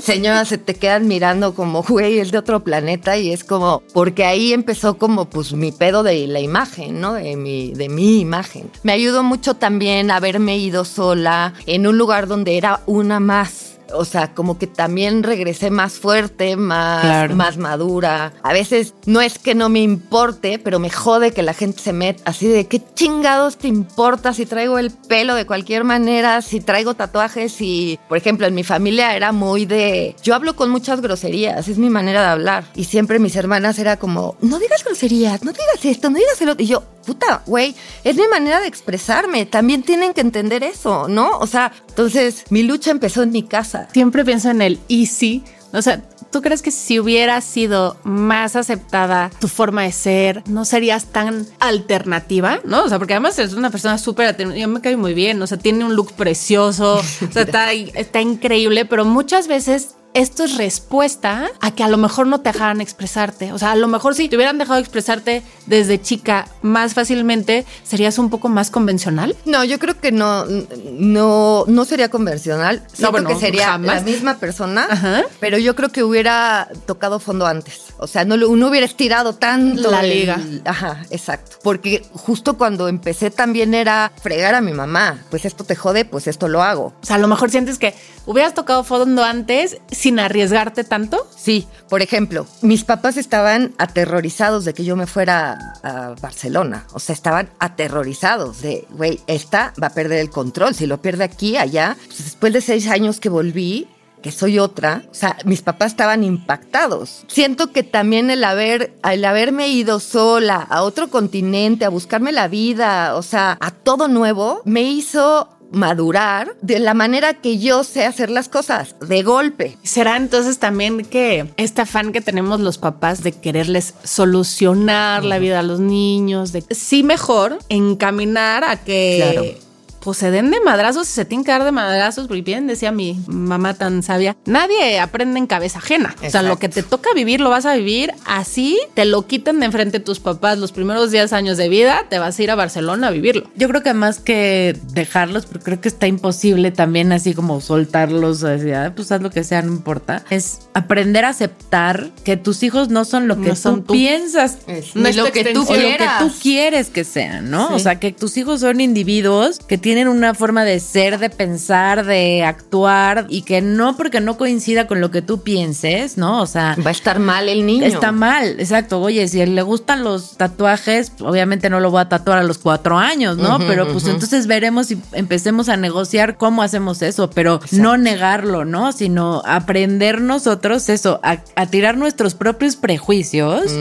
señoras se te quedan mirando como, güey, es de otro planeta y es como, porque ahí empezó como pues mi pedo de la imagen, ¿no? De mi, de mi imagen. Me ayudó mucho también haberme ido sola en un lugar donde era una más. O sea, como que también regresé más fuerte, más, Claro. más madura. A veces no es que no me importe, pero me jode que la gente se meta así de qué chingados te importa si traigo el pelo de cualquier manera, si traigo tatuajes y, por ejemplo, en mi familia era muy de, yo hablo con muchas groserías, es mi manera de hablar. Y siempre mis hermanas era como, no digas groserías, no digas esto, no digas el otro. Y yo, puta, güey, es mi manera de expresarme, también tienen que entender eso, ¿no? O sea, entonces mi lucha empezó en mi casa. Siempre pienso en el easy. O sea, ¿tú crees que si hubiera sido más aceptada tu forma de ser, no serías tan alternativa? ¿No? O sea, porque además es una persona súper. Yo me cae muy bien. O sea, tiene un look precioso. O sea, está, está increíble, pero muchas veces esto es respuesta a que a lo mejor no te dejaran expresarte. O sea, a lo mejor si te hubieran dejado expresarte desde chica más fácilmente, serías un poco más convencional. No, yo creo que no, no, no sería convencional. Siento bueno, que sería jamás. la misma persona, Ajá. pero yo creo que hubiera tocado fondo antes. O sea, no, no hubiera estirado tanto. La el- liga. Ajá, exacto. Porque justo cuando empecé también era fregar a mi mamá. Pues esto te jode, pues esto lo hago. O sea, a lo mejor sientes que hubieras tocado fondo antes sin arriesgarte tanto. Sí, por ejemplo, mis papás estaban aterrorizados de que yo me fuera a Barcelona. O sea, estaban aterrorizados de, güey, esta va a perder el control. Si lo pierde aquí, allá. Pues después de seis años que volví, que soy otra, o sea, mis papás estaban impactados. Siento que también el haber, el haberme ido sola a otro continente, a buscarme la vida, o sea, a todo nuevo, me hizo madurar de la manera que yo sé hacer las cosas, de golpe. ¿Será entonces también que este afán que tenemos los papás de quererles solucionar la vida a los niños, de sí mejor encaminar a que Claro. Pues se den de madrazos y se tienen que dar de madrazos, porque bien decía mi mamá tan sabia, nadie aprende en cabeza ajena. O sea, Exacto. lo que te toca vivir lo vas a vivir así, te lo quiten de enfrente tus papás los primeros 10 años de vida, te vas a ir a Barcelona a vivirlo. Yo creo que más que dejarlos, porque creo que está imposible también así como soltarlos, así, "Ah, pues haz lo que sea, no importa. Es aprender a aceptar que tus hijos no son lo que No son tú, tú. piensas Es No ni es lo tu que tú o lo que quieras. tú quieres que sean, ¿no? Sí. O sea, que tus hijos son individuos que tienen una forma de ser, de pensar, de actuar y que no porque no coincida con lo que tú pienses, ¿no? O sea, Va a estar mal el niño. Está mal, exacto. Oye, si a él le gustan los tatuajes, obviamente no lo voy a tatuar a los cuatro años, ¿no? Pero pues entonces veremos si empecemos a negociar cómo hacemos eso, pero no negarlo, ¿no? Sino aprender nosotros eso, a, a tirar nuestros propios prejuicios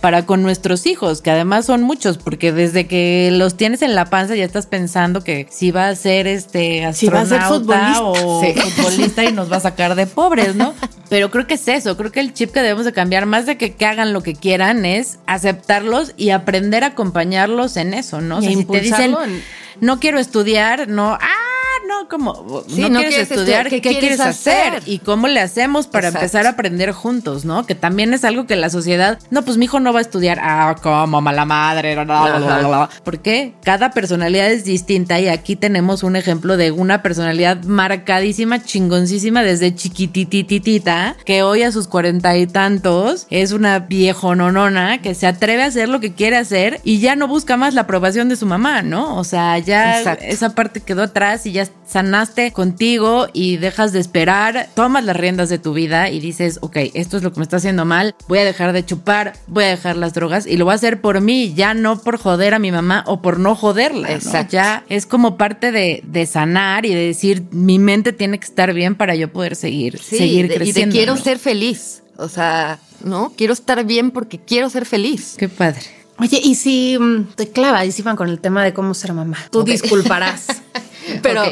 para con nuestros hijos, que además son muchos, porque desde que los tienes en la panza ya estás pensando que si va a ser este Si va a ser astronauta o Sí. futbolista y nos va a sacar de pobres, ¿no? Pero creo que es eso, creo que el chip que debemos de cambiar, más de que, que hagan lo que quieran, es aceptarlos y aprender a acompañarlos en eso, ¿no? O sea, si te dicen, no quiero estudiar, no, ah, no, como, Sí, no, no quieres quieres estudiar, estudiar, ¿qué, ¿qué quieres quieres hacer? hacer? ¿Y cómo le hacemos para Exacto. empezar a aprender juntos, no? Que también es algo que la sociedad, no, pues mi hijo no va a estudiar, ah, como mala madre, bla, bla, bla, bla, porque cada personalidad es distinta y aquí tenemos un ejemplo de una personalidad marcadísima, chingoncísima desde chiquitititita, que hoy a sus cuarenta y tantos es una viejononona que se atreve a hacer lo que quiere hacer y ya no busca más la aprobación de su mamá, ¿no? O sea, ya Exacto. esa parte quedó atrás y ya sanaste contigo y dejas de esperar, tomas las riendas de tu vida y dices, ok, esto es lo que me está haciendo mal, voy a dejar de chupar, voy a dejar las drogas y lo voy a hacer por mí, ya no por joder a mi mamá o por no joderla. ¿no? Exacto. Ya es como parte de, de sanar y de decir, mi mente tiene que estar bien para yo poder seguir, Sí, seguir creciendo. Y quiero ¿no? ser feliz. O sea, ¿no? Quiero estar bien porque quiero ser feliz. Qué padre. Oye, y si mm, te clavadísima con el tema de cómo ser mamá, tú disculparás. Pero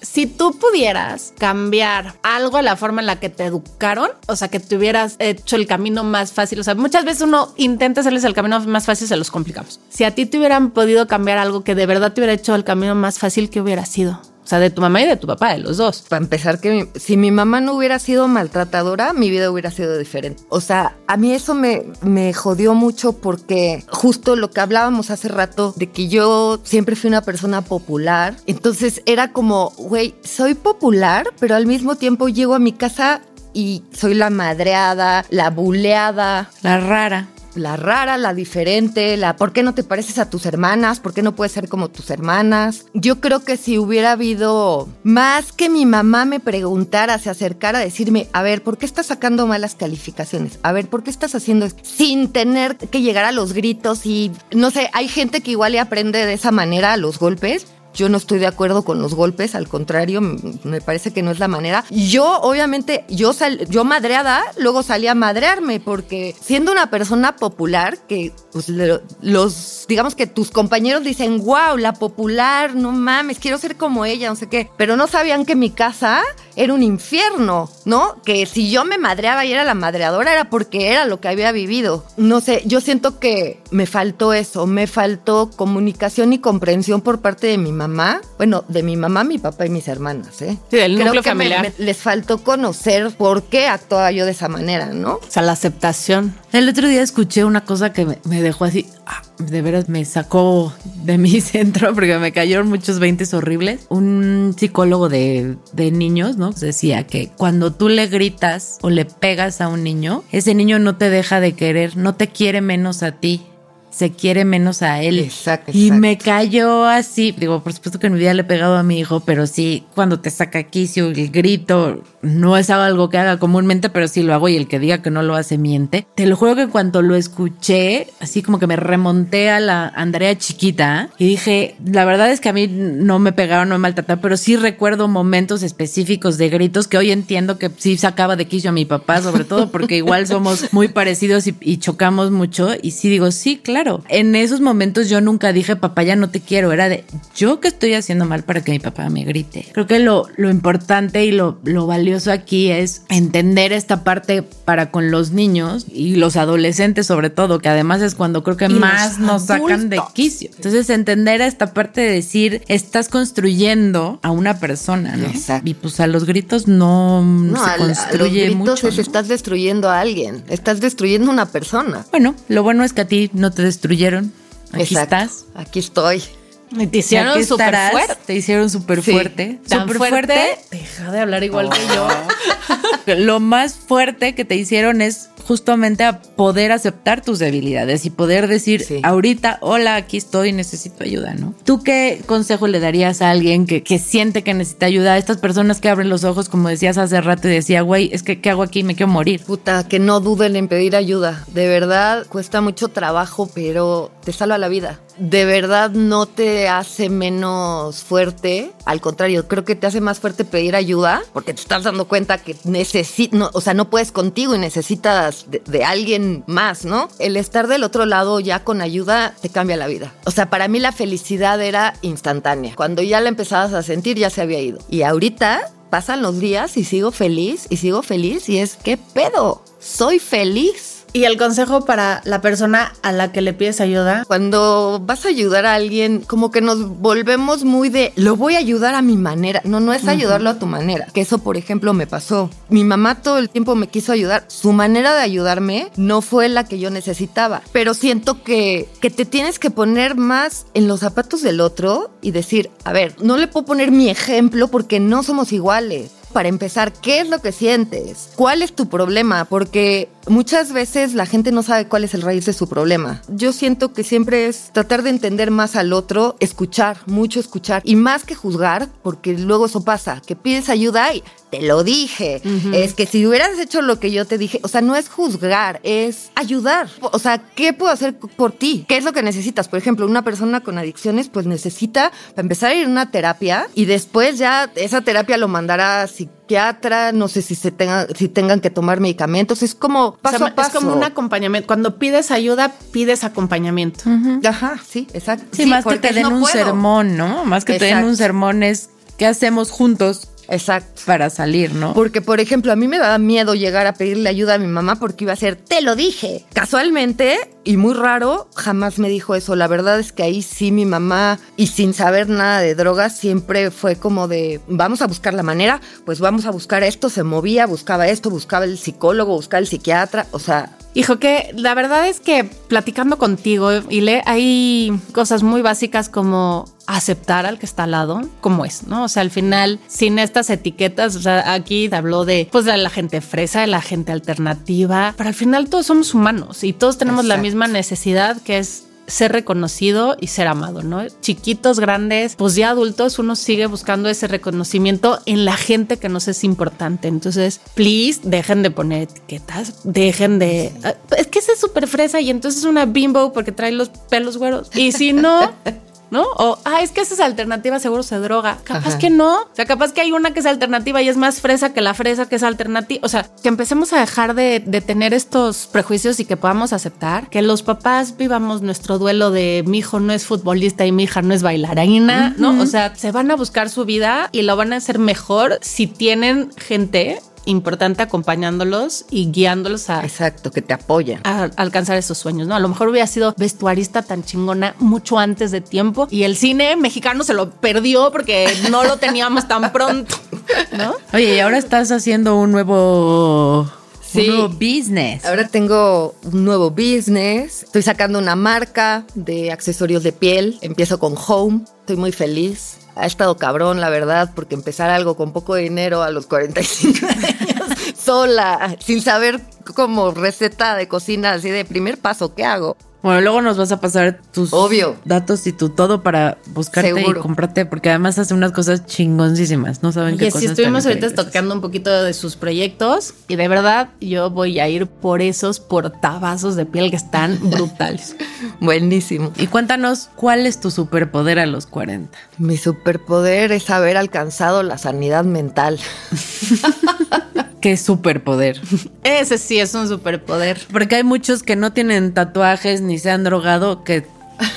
si tú pudieras cambiar algo a la forma en la que te educaron, o sea, que te hubieras hecho el camino más fácil, o sea, muchas veces uno intenta hacerles el camino más fácil, se los complicamos. Si a ti te hubieran podido cambiar algo que de verdad te hubiera hecho el camino más fácil, ¿qué hubiera sido? O sea, de tu mamá y de tu papá, de los dos. Para empezar, que mi- si mi mamá no hubiera sido maltratadora, mi vida hubiera sido diferente. O sea, a mí eso me, me jodió mucho porque justo lo que hablábamos hace rato, de que yo siempre fui una persona popular, entonces era como, güey, soy popular, pero al mismo tiempo llego a mi casa y soy la madreada, la buleada, La rara. La rara, la diferente, la ¿por qué no te pareces a tus hermanas? ¿Por qué no puedes ser como tus hermanas? Yo creo que si hubiera habido más que mi mamá me preguntara, se acercara a decirme, a ver, ¿por qué estás sacando malas calificaciones? A ver, ¿por qué estás haciendo esto? Sin tener que llegar a los gritos y, no sé, hay gente que igual le aprende de esa manera a los golpes, yo no estoy de acuerdo con los golpes, al contrario, me parece que no es la manera. Yo, obviamente, yo, sal, yo madreada, luego salí a madrearme, porque siendo una persona popular, que pues, los, digamos que tus compañeros dicen, wow, la popular, no mames, quiero ser como ella, no sé qué, pero no sabían que mi casa era un infierno, ¿no? Que si yo me madreaba y era la madreadora era porque era lo que había vivido. No sé, yo siento que me faltó eso, me faltó comunicación y comprensión por parte de mi mamá, bueno, de mi mamá, mi papá y mis hermanas, ¿eh? Sí, del núcleo Creo que me- familiar. me- les faltó conocer por qué actuaba yo de esa manera, ¿no? O sea, la aceptación. El otro día escuché una cosa que me, me dejó así, ah, de veras me sacó de mi centro porque me cayeron muchos veintes horribles. Un psicólogo de, de niños, ¿no? Decía que cuando tú le gritas o le pegas a un niño, ese niño no te deja de querer, no te quiere menos a ti. Se quiere menos a él. Exacto, Y exacto. me cayó así. Digo, por supuesto que en mi vida le he pegado a mi hijo, pero sí, cuando te saca quicio, el grito, no es algo que haga comúnmente, pero sí lo hago y el que diga que no lo hace miente. Te lo juro que cuando lo escuché, así como que me remonté a la Andrea chiquita y dije, la verdad es que a mí no me pegaron, no me maltrataron, pero sí recuerdo momentos específicos de gritos que hoy entiendo que sí sacaba de quicio a mi papá, sobre todo porque igual somos muy parecidos y, y chocamos mucho. Y sí digo, sí, claro. En esos momentos yo nunca dije, papá, ya no te quiero. Era de, yo que estoy haciendo mal para que mi papá me grite. Creo que lo, lo importante y lo, lo valioso aquí es entender esta parte para con los niños y los adolescentes sobre todo, que además es cuando creo que Y más nos sacan de quicio. Entonces entender esta parte de decir, estás construyendo a una persona, ¿no? Exacto. Y pues a los gritos no, No, se al- a los construye gritos mucho. es ¿no? estás destruyendo a alguien, estás destruyendo una persona. Bueno, lo bueno es que a ti no te destruyeron. Aquí Exacto. estás. Aquí estoy. Y te hicieron súper fuerte. Te hicieron súper Sí. fuerte. Súper fuerte, fuerte. Deja de hablar igual que yo. Lo más fuerte que te hicieron es justamente a poder aceptar tus debilidades y poder decir Sí. ahorita, hola, aquí estoy, necesito ayuda, ¿no? ¿Tú qué consejo le darías a alguien que, que siente que necesita ayuda? A estas personas que abren los ojos, como decías hace rato y decía, güey, es que ¿qué hago aquí? Me quiero morir. Puta, que no duden en pedir ayuda. De verdad, cuesta mucho trabajo, pero te salva la vida. De verdad no te hace menos fuerte. Al contrario, creo que te hace más fuerte pedir ayuda porque te estás dando cuenta que necesitas, o sea, no puedes contigo y necesitas de, de alguien más, ¿no? El estar del otro lado ya con ayuda te cambia la vida. O sea, para mí la felicidad era instantánea. Cuando ya la empezabas a sentir, ya se había ido. Y ahorita pasan los días y sigo feliz y sigo feliz y es, ¿qué pedo? Soy feliz. Y el consejo para la persona a la que le pides ayuda. Cuando vas a ayudar a alguien, como que nos volvemos muy de, lo voy a ayudar a mi manera. No, no es ayudarlo a tu manera. Que eso, por ejemplo, me pasó. Mi mamá todo el tiempo me quiso ayudar. Su manera de ayudarme no fue la que yo necesitaba. Pero siento que, que te tienes que poner más en los zapatos del otro y decir, a ver, no le puedo poner mi ejemplo porque no somos iguales. Para empezar, ¿qué es lo que sientes? ¿Cuál es tu problema? Porque muchas veces la gente no sabe cuál es el raíz de su problema. Yo siento que siempre es tratar de entender más al otro, escuchar, mucho escuchar y más que juzgar, porque luego eso pasa, que pides ayuda y te lo dije. Es que si hubieras hecho lo que yo te dije, o sea, no es juzgar, es ayudar. O sea, ¿qué puedo hacer por ti? ¿Qué es lo que necesitas? Por ejemplo, una persona con adicciones, pues necesita, para empezar a ir a una terapia y después ya esa terapia lo mandará a psiquiatra, no sé si se tenga, si tengan que tomar medicamentos. Es como paso O sea, a paso. Es como un acompañamiento. Cuando pides ayuda, pides acompañamiento. Ajá, sí, exacto. Sí, más que porque te den no un puedo. sermón, ¿no? Más que te den un sermón es qué hacemos juntos Exacto. para salir, ¿no? Porque, por ejemplo, a mí me daba miedo llegar a pedirle ayuda a mi mamá porque iba a ser, te lo dije. Casualmente, y muy raro, jamás me dijo eso. La verdad es que ahí sí mi mamá, y sin saber nada de drogas, siempre fue como de, vamos a buscar la manera, pues vamos a buscar esto. Se movía, buscaba esto, buscaba el psicólogo, buscaba el psiquiatra. O sea, Hijo, que la verdad es que platicando contigo, Ile, hay cosas muy básicas como aceptar al que está al lado como es, ¿no? O sea, al final, sin estas etiquetas, o sea, aquí te habló de, pues, de la gente fresa, de la gente alternativa, pero al final todos somos humanos y todos tenemos la misma necesidad que es ser reconocido y ser amado, ¿no? Chiquitos, grandes, pues ya adultos, uno sigue buscando ese reconocimiento en la gente que nos es importante. Entonces, please, dejen de poner etiquetas, dejen de... Es que ese es súper fresa y entonces es una bimbo porque trae los pelos güeros. Y si no... ¿No? O, ah, es que esa es alternativa, seguro se droga. Capaz Ajá. que no. O sea, capaz que hay una que es alternativa y es más fresa que la fresa que es alternativa. O sea, que empecemos a dejar de, de tener estos prejuicios y que podamos aceptar que los papás vivamos nuestro duelo de mi hijo no es futbolista y mi hija no es bailarina, ¿no? O sea, se van a buscar su vida y lo van a hacer mejor si tienen gente importante acompañándolos y guiándolos a, Exacto, que te apoyan. a alcanzar esos sueños, ¿no? A lo mejor hubiera sido vestuarista tan chingona mucho antes de tiempo y el cine mexicano se lo perdió porque no lo teníamos tan pronto, ¿no? Oye, y ahora estás haciendo un nuevo, Sí. un nuevo business. Ahora tengo un nuevo business. Estoy sacando una marca de accesorios de piel. Empiezo con Home. Estoy muy feliz. Ha estado cabrón, la verdad, porque empezar algo con poco dinero a los 45 años, sola, sin saber como receta de cocina, así de primer paso, ¿qué hago? Bueno, luego nos vas a pasar tus Obvio. datos y tu todo para buscarte Seguro. y comprarte, porque además hace unas cosas chingoncísimas. No saben qué Oye, cosas sí, estuvimos tan ahorita increíbles. tocando un poquito de sus proyectos y de verdad yo voy a ir por esos portavasos de piel que están brutales. Buenísimo. Y cuéntanos, ¿cuál es tu superpoder a los 40? Mi superpoder es haber alcanzado la sanidad mental. ¿Qué superpoder? Ese sí es un superpoder. Porque hay muchos que no tienen tatuajes ni se han drogado que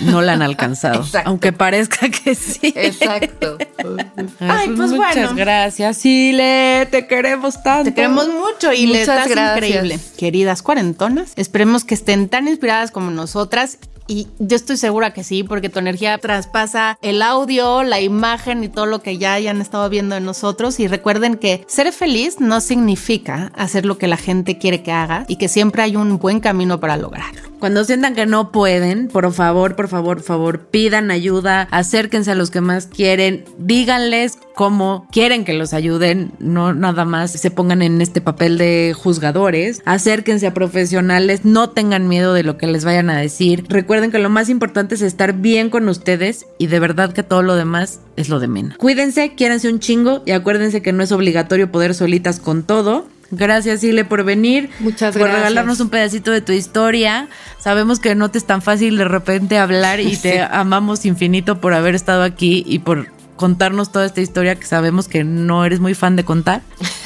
no la han alcanzado. Exacto. Aunque parezca que sí. Exacto. Ay, pues muchas bueno. gracias, Sile. Te queremos tanto. Te queremos mucho y le Muchas estás gracias. increíble. Queridas cuarentonas, esperemos que estén tan inspiradas como nosotras. Y yo estoy segura que sí, porque tu energía traspasa el audio, la imagen y todo lo que ya hayan estado viendo en nosotros. Y recuerden que ser feliz no significa hacer lo que la gente quiere que haga y que siempre hay un buen camino para lograrlo. Cuando sientan que no pueden, por favor, por favor, por favor, pidan ayuda, acérquense a los que más quieren, díganles cómo quieren que los ayuden, no nada más se pongan en este papel de juzgadores, acérquense a profesionales, no tengan miedo de lo que les vayan a decir. Que lo más importante es estar bien con ustedes y de verdad que todo lo demás es lo de menos. Cuídense, quiéranse un chingo y acuérdense que no es obligatorio poder solitas con todo. Gracias, Ile, por venir. Muchas por gracias. regalarnos un pedacito de tu historia. Sabemos que no te es tan fácil de repente hablar y te amamos infinito por haber estado aquí y por contarnos toda esta historia que sabemos que no eres muy fan de contar.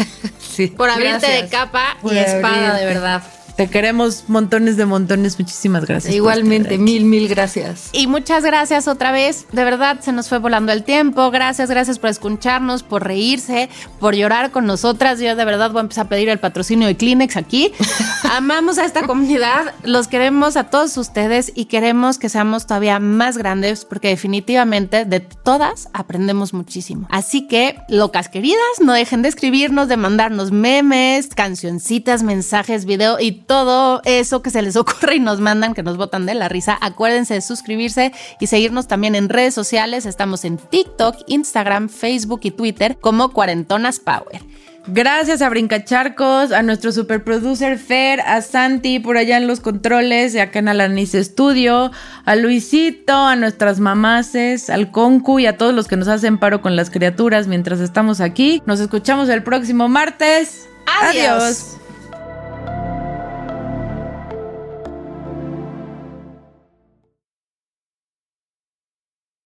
Sí. Por abrirte Gracias. de capa Por y espada, abrirte. de verdad. Te queremos montones de montones. Muchísimas gracias. Igualmente, mil, mil gracias. Y muchas gracias otra vez. De verdad, se nos fue volando el tiempo. Gracias, gracias por escucharnos, por reírse, por llorar con nosotras. Yo de verdad voy a empezar a pedir el patrocinio de Kleenex aquí. Amamos a esta comunidad, los queremos a todos ustedes y queremos que seamos todavía más grandes porque definitivamente de todas aprendemos muchísimo. Así que, locas queridas, no dejen de escribirnos, de mandarnos memes, cancioncitas, mensajes, video y todo eso que se les ocurre y nos mandan, que nos botan de la risa. Acuérdense de suscribirse y seguirnos también en redes sociales. Estamos en TikTok, Instagram, Facebook y Twitter como Cuarentonas Power. Gracias a Brincacharcos, a nuestro super producer Fer, a Santi por allá en los controles, y acá en Alanice Studio, a Luisito, a nuestras mamaces, al Concu y a todos los que nos hacen paro con las criaturas mientras estamos aquí. Nos escuchamos el próximo martes. Adiós. Adiós.